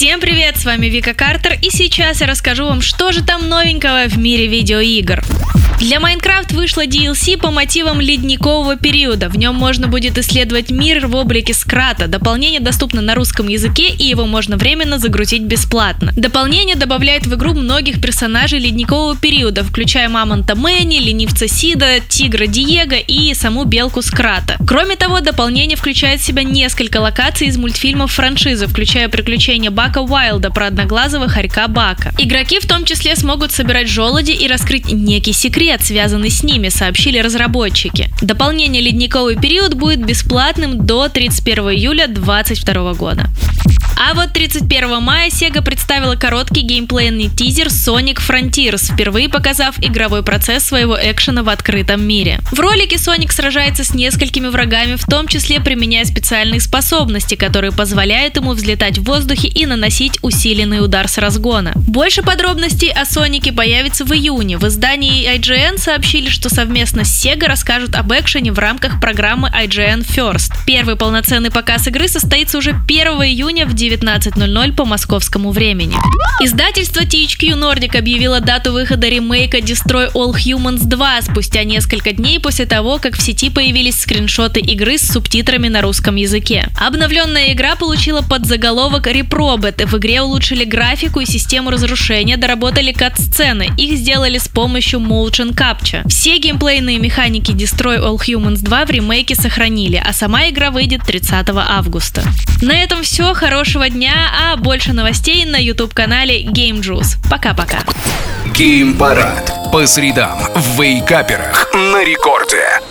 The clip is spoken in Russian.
Всем привет, с вами Вика Картер, и сейчас я расскажу вам, что же там новенького в мире видеоигр. Для Майнкрафт вышла DLC по мотивам ледникового периода. В нем можно будет исследовать мир в облике скрата. Дополнение доступно на русском языке, и его можно временно загрузить бесплатно. Дополнение добавляет в игру многих персонажей ледникового периода, включая мамонта Мэнни, ленивца Сида, тигра Диего и саму белку Скрата. Кроме того, дополнение включает в себя несколько локаций из мультфильмов франшизы, включая приключения Бака Уайлда про одноглазого хорька Бака. Игроки в том числе смогут собирать желуди и раскрыть некий секрет, связанный с ними, сообщили разработчики. Дополнение «Ледниковый период» будет бесплатным до 31 июля 2022 года. А вот 31 мая Sega представила короткий геймплейный тизер Sonic Frontiers, впервые показав игровой процесс своего экшена в открытом мире. В ролике Sonic сражается с несколькими врагами, в том числе применяя специальные способности, которые позволяют ему взлетать в воздухе и наносить усиленный удар с разгона. Больше подробностей о Сонике появится в июне. В издании IGN сообщили, что совместно с Sega расскажут об экшене в рамках программы IGN First. Первый полноценный показ игры состоится уже 1 июня в 9 19.00 по московскому времени. Издательство THQ Nordic объявило дату выхода ремейка Destroy All Humans 2 спустя несколько дней после того, как в сети появились скриншоты игры с субтитрами на русском языке. Обновленная игра получила подзаголовок Reprobate. В игре улучшили графику и систему разрушения, доработали кат-сцены. Их сделали с помощью Motion Capture. Все геймплейные механики Destroy All Humans 2 в ремейке сохранили, а сама игра выйдет 30 августа. На этом все. Хорошего хорошего дня, а больше новостей на YouTube-канале Game Juice. Пока-пока. Геймпарад. По средам в вейкаперах на рекорде.